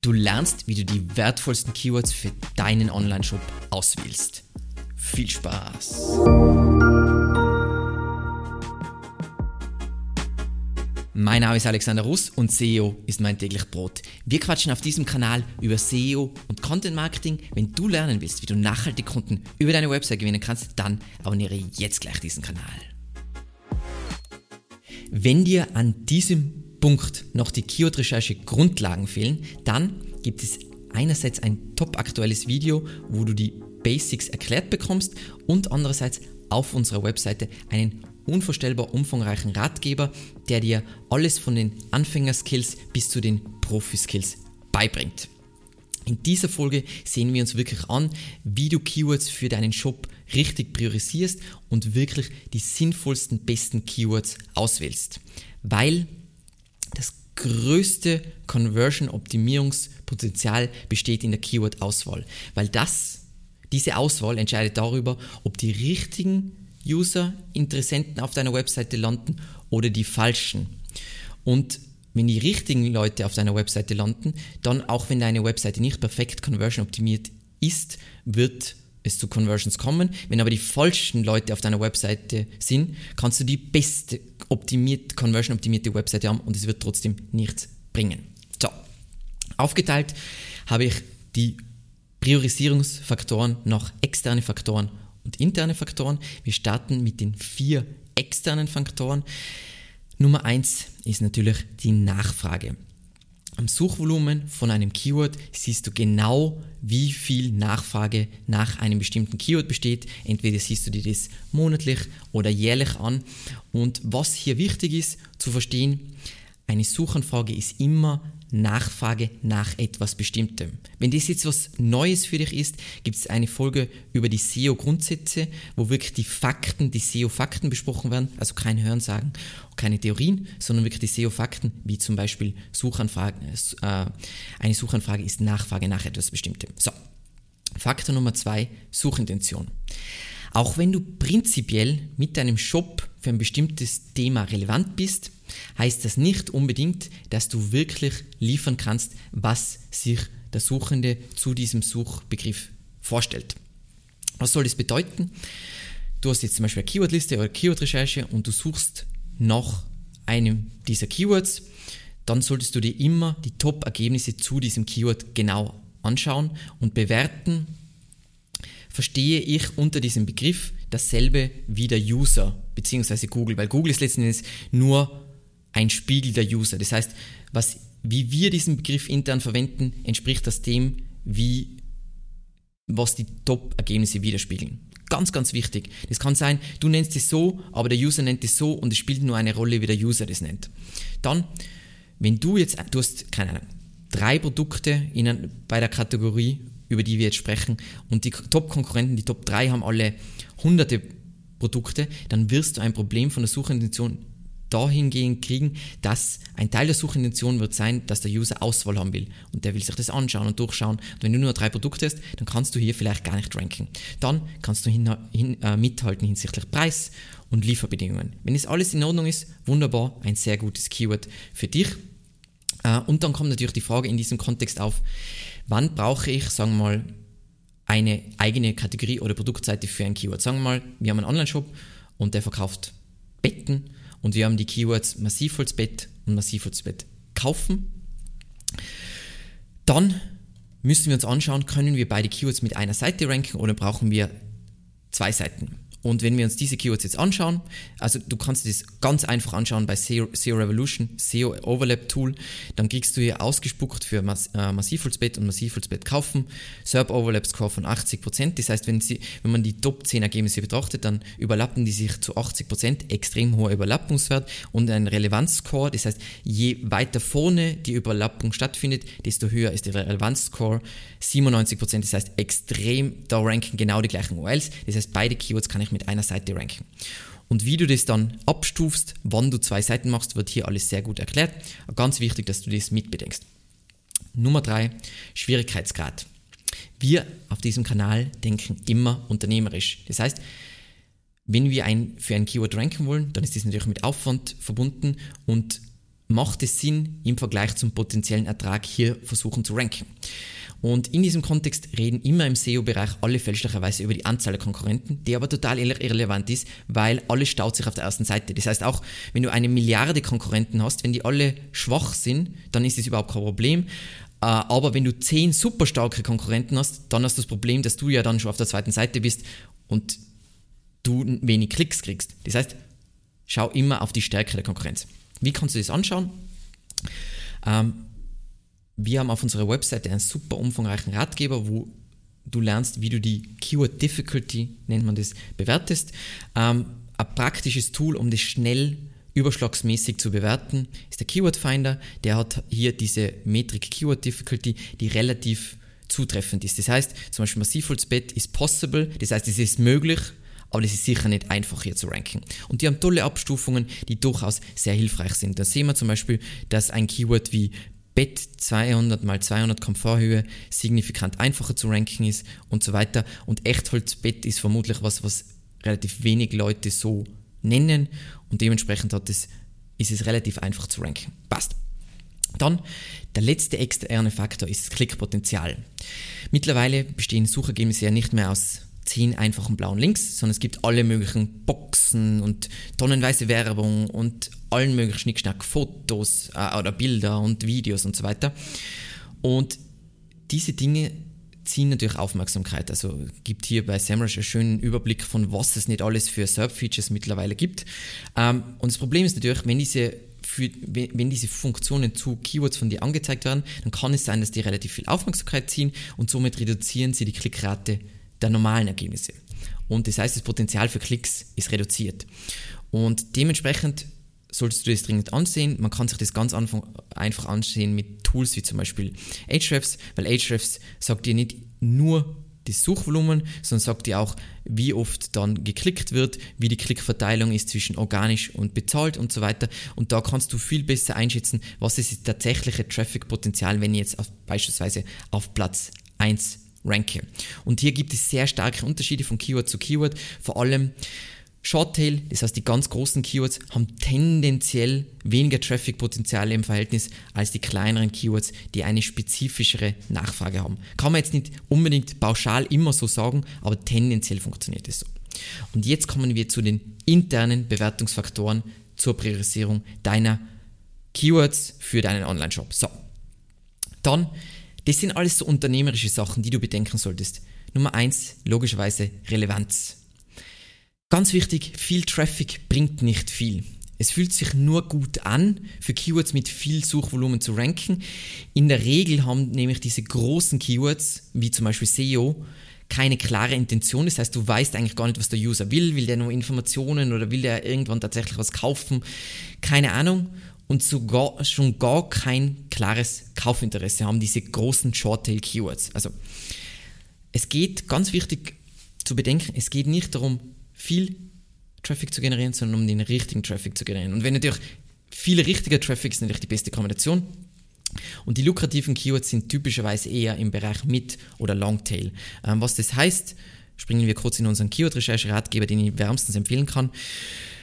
Du lernst, wie du die wertvollsten Keywords für deinen Online-Shop auswählst. Viel Spaß! Mein Name ist Alexander Russ und SEO ist mein täglich Brot. Wir quatschen auf diesem Kanal über SEO und Content Marketing. Wenn du lernen willst, wie du nachhaltig Kunden über deine Website gewinnen kannst, dann abonniere jetzt gleich diesen Kanal. Wenn dir an diesem Punkt noch die Keyword-Recherche Grundlagen fehlen, dann gibt es einerseits ein top aktuelles Video, wo du die Basics erklärt bekommst und andererseits auf unserer Webseite einen unvorstellbar umfangreichen Ratgeber, der dir alles von den Anfängerskills bis zu den Profi-Skills beibringt. In dieser Folge sehen wir uns wirklich an, wie du Keywords für deinen Shop richtig priorisierst und wirklich die sinnvollsten, besten Keywords auswählst. Weil das größte Conversion-Optimierungspotenzial besteht in der Keyword-Auswahl, weil das, diese Auswahl entscheidet darüber, ob die richtigen User, Interessenten auf deiner Webseite landen oder die falschen. Und wenn die richtigen Leute auf deiner Webseite landen, dann auch wenn deine Webseite nicht perfekt conversion optimiert ist, wird es zu Conversions kommen. Wenn aber die falschen Leute auf deiner Webseite sind, kannst du die beste optimiert, conversion optimierte Webseite haben und es wird trotzdem nichts bringen. So, aufgeteilt habe ich die Priorisierungsfaktoren nach externe Faktoren und interne Faktoren. Wir starten mit den vier externen Faktoren. Nummer eins ist natürlich die Nachfrage. Am Suchvolumen von einem Keyword siehst du genau, wie viel Nachfrage nach einem bestimmten Keyword besteht. Entweder siehst du dir das monatlich oder jährlich an. Und was hier wichtig ist zu verstehen, eine Suchanfrage ist immer Nachfrage nach etwas Bestimmtem. Wenn das jetzt was Neues für dich ist, gibt es eine Folge über die SEO-Grundsätze, wo wirklich die Fakten, die SEO-Fakten besprochen werden, also kein Hörensagen, keine Theorien, sondern wirklich die SEO-Fakten, wie zum Beispiel Suchanfragen. Äh, eine Suchanfrage ist Nachfrage nach etwas Bestimmtem. So, Faktor Nummer zwei, Suchintention. Auch wenn du prinzipiell mit deinem Shop für ein bestimmtes Thema relevant bist, heißt das nicht unbedingt, dass du wirklich liefern kannst, was sich der Suchende zu diesem Suchbegriff vorstellt. Was soll das bedeuten? Du hast jetzt zum Beispiel eine Keywordliste oder Keywordrecherche und du suchst nach einem dieser Keywords, dann solltest du dir immer die Top-Ergebnisse zu diesem Keyword genau anschauen und bewerten, verstehe ich unter diesem Begriff dasselbe wie der User bzw. Google, weil Google ist letzten Endes nur ein Spiegel der User. Das heißt, was, wie wir diesen Begriff intern verwenden, entspricht das dem, wie, was die Top-Ergebnisse widerspiegeln. Ganz, ganz wichtig. Das kann sein, du nennst es so, aber der User nennt es so und es spielt nur eine Rolle, wie der User das nennt. Dann, wenn du jetzt, du hast, keine Ahnung, drei Produkte in, bei der Kategorie über die wir jetzt sprechen, und die Top-Konkurrenten, die Top 3 haben alle hunderte Produkte, dann wirst du ein Problem von der Suchintention dahingehend kriegen, dass ein Teil der Suchintention wird sein, dass der User Auswahl haben will und der will sich das anschauen und durchschauen. Und wenn du nur drei Produkte hast, dann kannst du hier vielleicht gar nicht ranken. Dann kannst du hin, hin, äh, mithalten hinsichtlich Preis und Lieferbedingungen. Wenn das alles in Ordnung ist, wunderbar, ein sehr gutes Keyword für dich. Äh, und dann kommt natürlich die Frage in diesem Kontext auf, wann brauche ich, sagen wir mal, eine eigene Kategorie oder Produktseite für ein Keyword. Sagen wir mal, wir haben einen Online-Shop und der verkauft Betten und wir haben die Keywords Massivholzbett und Massivholzbett kaufen. Dann müssen wir uns anschauen, können wir beide Keywords mit einer Seite ranken oder brauchen wir zwei Seiten. Und wenn wir uns diese Keywords jetzt anschauen, also du kannst das ganz einfach anschauen bei SEO, SEO Revolution, SEO Overlap Tool, dann kriegst du hier ausgespuckt für Mass, äh, Massivholzbett und Massivholzbett kaufen, SERP Overlap Score von 80%. Das heißt, wenn, sie, wenn man die Top 10 Ergebnisse betrachtet, dann überlappen die sich zu 80%, extrem hoher Überlappungswert und ein Relevanzscore. Das heißt, je weiter vorne die Überlappung stattfindet, desto höher ist der Relevanzscore. 97%, das heißt extrem, da ranken genau die gleichen URLs. Das heißt, beide Keywords kann ich mit einer Seite ranken. Und wie du das dann abstufst, wann du zwei Seiten machst, wird hier alles sehr gut erklärt. Ganz wichtig, dass du das mitbedenkst. Nummer drei, Schwierigkeitsgrad. Wir auf diesem Kanal denken immer unternehmerisch. Das heißt, wenn wir ein, für ein Keyword ranken wollen, dann ist das natürlich mit Aufwand verbunden und macht es Sinn, im Vergleich zum potenziellen Ertrag hier versuchen zu ranken. Und in diesem Kontext reden immer im SEO-Bereich alle fälschlicherweise über die Anzahl der Konkurrenten, die aber total irrelevant ist, weil alles staut sich auf der ersten Seite. Das heißt auch, wenn du eine Milliarde Konkurrenten hast, wenn die alle schwach sind, dann ist das überhaupt kein Problem. Äh, aber wenn du zehn super starke Konkurrenten hast, dann hast du das Problem, dass du ja dann schon auf der zweiten Seite bist und du wenig Klicks kriegst. Das heißt, schau immer auf die Stärke der Konkurrenz. Wie kannst du das anschauen? Ähm, wir haben auf unserer Webseite einen super umfangreichen Ratgeber, wo du lernst, wie du die Keyword Difficulty, nennt man das, bewertest. Ähm, ein praktisches Tool, um das schnell überschlagsmäßig zu bewerten, ist der Keyword Finder. Der hat hier diese Metrik Keyword Difficulty, die relativ zutreffend ist. Das heißt, zum Beispiel Massivholzbett ist possible, das heißt, es ist möglich, aber es ist sicher nicht einfach hier zu ranken. Und die haben tolle Abstufungen, die durchaus sehr hilfreich sind. Da sehen wir zum Beispiel, dass ein Keyword wie Bett 200 mal 200 Komforthöhe signifikant einfacher zu ranken ist und so weiter. Und Echtholzbett ist vermutlich was, was relativ wenig Leute so nennen und dementsprechend hat es, ist es relativ einfach zu ranken. Passt. Dann der letzte externe Faktor ist das Klickpotenzial. Mittlerweile bestehen Suchergebnisse ja nicht mehr aus zehn einfachen blauen Links, sondern es gibt alle möglichen Boxen und tonnenweise Werbung und allen möglichen Schnickschnack, Fotos äh, oder Bilder und Videos und so weiter. Und diese Dinge ziehen natürlich Aufmerksamkeit. Also gibt hier bei SEMrush einen schönen Überblick von was es nicht alles für SERP-Features mittlerweile gibt. Ähm, und das Problem ist natürlich, wenn diese für, wenn diese Funktionen zu Keywords von dir angezeigt werden, dann kann es sein, dass die relativ viel Aufmerksamkeit ziehen und somit reduzieren sie die Klickrate der normalen Ergebnisse. Und das heißt, das Potenzial für Klicks ist reduziert. Und dementsprechend solltest du das dringend ansehen. Man kann sich das ganz einfach ansehen mit Tools wie zum Beispiel Ahrefs, weil Ahrefs sagt dir nicht nur das Suchvolumen, sondern sagt dir auch, wie oft dann geklickt wird, wie die Klickverteilung ist zwischen organisch und bezahlt und so weiter. Und da kannst du viel besser einschätzen, was ist das tatsächliche Traffic-Potenzial, wenn ich jetzt auf, beispielsweise auf Platz 1 ranke. Und hier gibt es sehr starke Unterschiede von Keyword zu Keyword. Vor allem Shorttail, das heißt die ganz großen Keywords, haben tendenziell weniger Traffic-Potenziale im Verhältnis als die kleineren Keywords, die eine spezifischere Nachfrage haben. Kann man jetzt nicht unbedingt pauschal immer so sagen, aber tendenziell funktioniert es so. Und jetzt kommen wir zu den internen Bewertungsfaktoren zur Priorisierung deiner Keywords für deinen Online-Shop. So, dann das sind alles so unternehmerische Sachen, die du bedenken solltest. Nummer eins, logischerweise Relevanz. Ganz wichtig, viel Traffic bringt nicht viel. Es fühlt sich nur gut an, für Keywords mit viel Suchvolumen zu ranken. In der Regel haben nämlich diese großen Keywords, wie zum Beispiel SEO, keine klare Intention. Das heißt, du weißt eigentlich gar nicht, was der User will. Will der nur Informationen oder will der irgendwann tatsächlich was kaufen? Keine Ahnung und sogar schon gar kein klares Kaufinteresse haben, diese großen Short-Tail-Keywords. Also es geht, ganz wichtig zu bedenken, es geht nicht darum, viel Traffic zu generieren, sondern um den richtigen Traffic zu generieren. Und wenn natürlich viel richtiger Traffic ist natürlich die beste Kombination. Und die lukrativen Keywords sind typischerweise eher im Bereich Mid- oder Longtail. Ähm, was das heißt, springen wir kurz in unseren Keyword-Recherche-Ratgeber, den ich wärmstens empfehlen kann.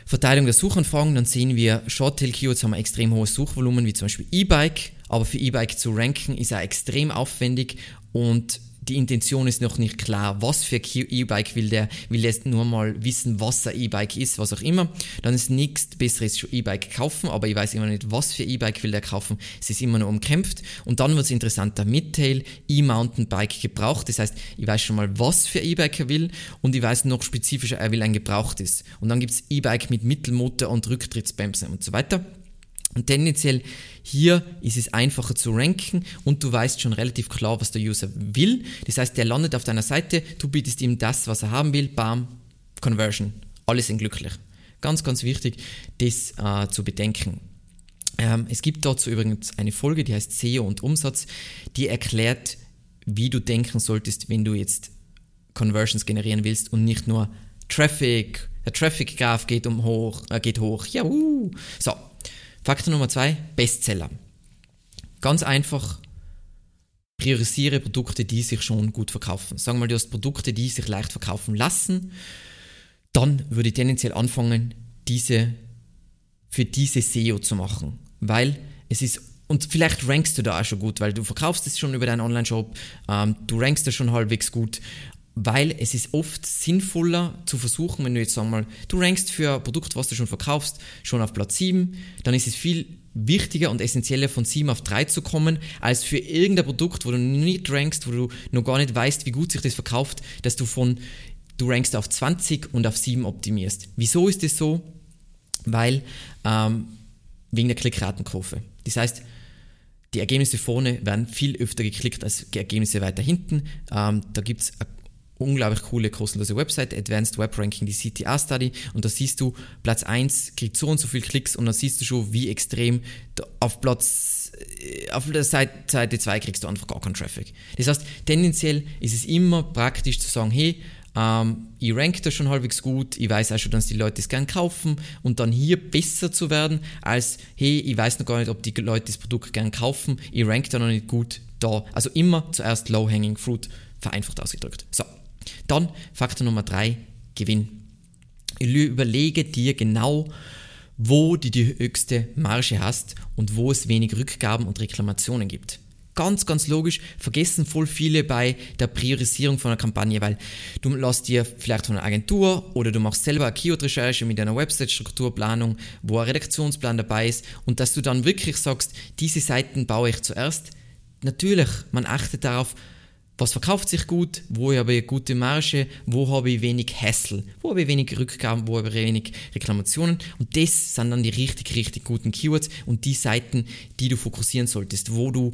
Verteilung der Suchanfragen, dann sehen wir Short-Tail-Keywords haben ein extrem hohes Suchvolumen, wie zum Beispiel E-Bike, aber für E-Bike zu ranken ist auch extrem aufwendig. Und die Intention ist noch nicht klar, was für E-Bike will der, will der jetzt nur mal wissen, was ein E-Bike ist, was auch immer. Dann ist nichts besseres E-Bike kaufen, aber ich weiß immer nicht, was für E-Bike will der kaufen. Es ist immer nur umkämpft. Und dann wird es interessanter. Midtail, E-Mountainbike gebraucht. Das heißt, ich weiß schon mal, was für E-Bike er will und ich weiß noch spezifischer, er will ein gebrauchtes. Und dann gibt es E-Bike mit Mittelmotor und Rücktrittsbremse und so weiter. Und tendenziell hier ist es einfacher zu ranken und du weißt schon relativ klar, was der User will. Das heißt, der landet auf deiner Seite, du bietest ihm das, was er haben will, bam, Conversion. Alle sind glücklich. Ganz, ganz wichtig, das äh, zu bedenken. Ähm, es gibt dazu übrigens eine Folge, die heißt SEO und Umsatz, die erklärt, wie du denken solltest, wenn du jetzt Conversions generieren willst und nicht nur Traffic, der Traffic Graph geht um hoch, äh, geht hoch. Ja, uh. So, Faktor Nummer zwei, Bestseller. Ganz einfach, priorisiere Produkte, die sich schon gut verkaufen. Sagen wir mal, du hast Produkte, die sich leicht verkaufen lassen, dann würde ich tendenziell anfangen, diese für diese SEO zu machen. weil es ist und vielleicht rankst du da auch schon gut, weil du verkaufst es schon über deinen Online-Shop, ähm, du rankst da schon halbwegs gut, weil es ist oft sinnvoller zu versuchen, wenn du jetzt sagen mal, du rankst für ein Produkt, was du schon verkaufst, schon auf Platz 7, dann ist es viel wichtiger und essentieller von 7 auf 3 zu kommen, als für irgendein Produkt, wo du nicht rankst, wo du noch gar nicht weißt, wie gut sich das verkauft, dass du von, du rankst auf 20 und auf 7 optimierst. Wieso ist das so? Weil, ähm, wegen der Klickratenkurve. Das heißt, die Ergebnisse vorne werden viel öfter geklickt als die Ergebnisse weiter hinten. Ähm, da gibt es eine unglaublich coole kostenlose Website, Advanced Web Ranking, die CTA Study. Und da siehst du, Platz 1 kriegt so und so viele Klicks und dann siehst du schon, wie extrem auf Platz, äh, auf der Seite 2 kriegst du einfach gar keinen Traffic. Das heißt, tendenziell ist es immer praktisch zu sagen, hey, ähm, ich rank da schon halbwegs gut, ich weiß auch schon, dass die Leute es gern kaufen und dann hier besser zu werden, als hey, ich weiß noch gar nicht, ob die Leute das Produkt gern kaufen, ich rank da noch nicht gut da. Also immer zuerst Low-Hanging Fruit, vereinfacht ausgedrückt. So, dann Faktor Nummer 3, Gewinn. Überlege dir genau, wo du die höchste Marge hast und wo es wenig Rückgaben und Reklamationen gibt. Ganz, ganz logisch, vergessen voll viele bei der Priorisierung von einer Kampagne, weil du lässt dir vielleicht von einer Agentur oder du machst selber eine Keyword-Recherche mit einer Website-Strukturplanung, wo ein Redaktionsplan dabei ist und dass du dann wirklich sagst, diese Seiten baue ich zuerst. Natürlich, man achtet darauf, was verkauft sich gut, wo habe ich eine gute Marge, wo habe ich wenig Hassel, wo habe ich wenig Rückgaben, wo habe ich wenig Reklamationen und das sind dann die richtig, richtig guten Keywords und die Seiten, die du fokussieren solltest, wo du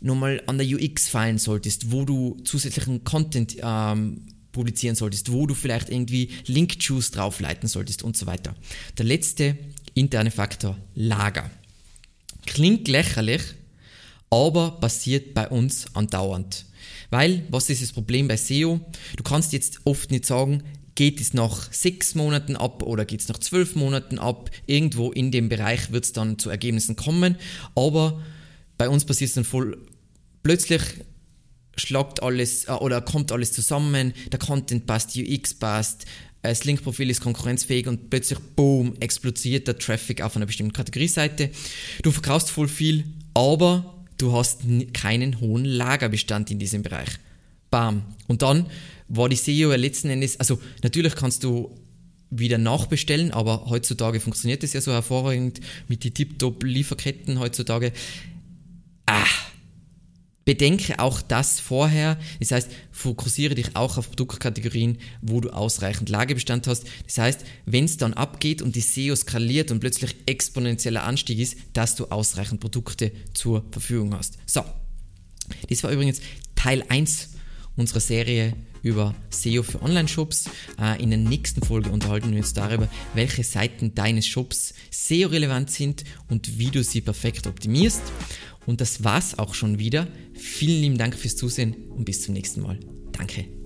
nochmal an der UX feilen solltest, wo du zusätzlichen Content ähm, publizieren solltest, wo du vielleicht irgendwie Link-Juice draufleiten solltest und so weiter. Der letzte interne Faktor, Lager. Klingt lächerlich, aber passiert bei uns andauernd. Weil, was ist das Problem bei SEO? Du kannst jetzt oft nicht sagen, geht es nach sechs Monaten ab oder geht es nach zwölf Monaten ab. Irgendwo in dem Bereich wird es dann zu Ergebnissen kommen. Aber bei uns passiert es dann voll plötzlich schlagt alles äh, oder kommt alles zusammen, der Content passt, UX passt, das Linkprofil ist konkurrenzfähig und plötzlich, boom, explodiert der Traffic auf einer bestimmten Kategorieseite. Du verkaufst voll viel, aber du hast keinen hohen Lagerbestand in diesem Bereich. Bam. Und dann war die SEO ja letzten Endes, also natürlich kannst du wieder nachbestellen, aber heutzutage funktioniert das ja so hervorragend mit den Tip-Top-Lieferketten heutzutage. Ah, Bedenke auch das vorher. Das heißt, fokussiere dich auch auf Produktkategorien, wo du ausreichend Lagebestand hast. Das heißt, wenn es dann abgeht und die SEO skaliert und plötzlich exponentieller Anstieg ist, dass du ausreichend Produkte zur Verfügung hast. So, das war übrigens Teil 1 unserer Serie über SEO für Online-Shops. Äh, in der nächsten Folge unterhalten wir uns darüber, welche Seiten deines Shops SEO-relevant sind und wie du sie perfekt optimierst. Und das war's auch schon wieder. Vielen lieben Dank fürs Zusehen und bis zum nächsten Mal. Danke.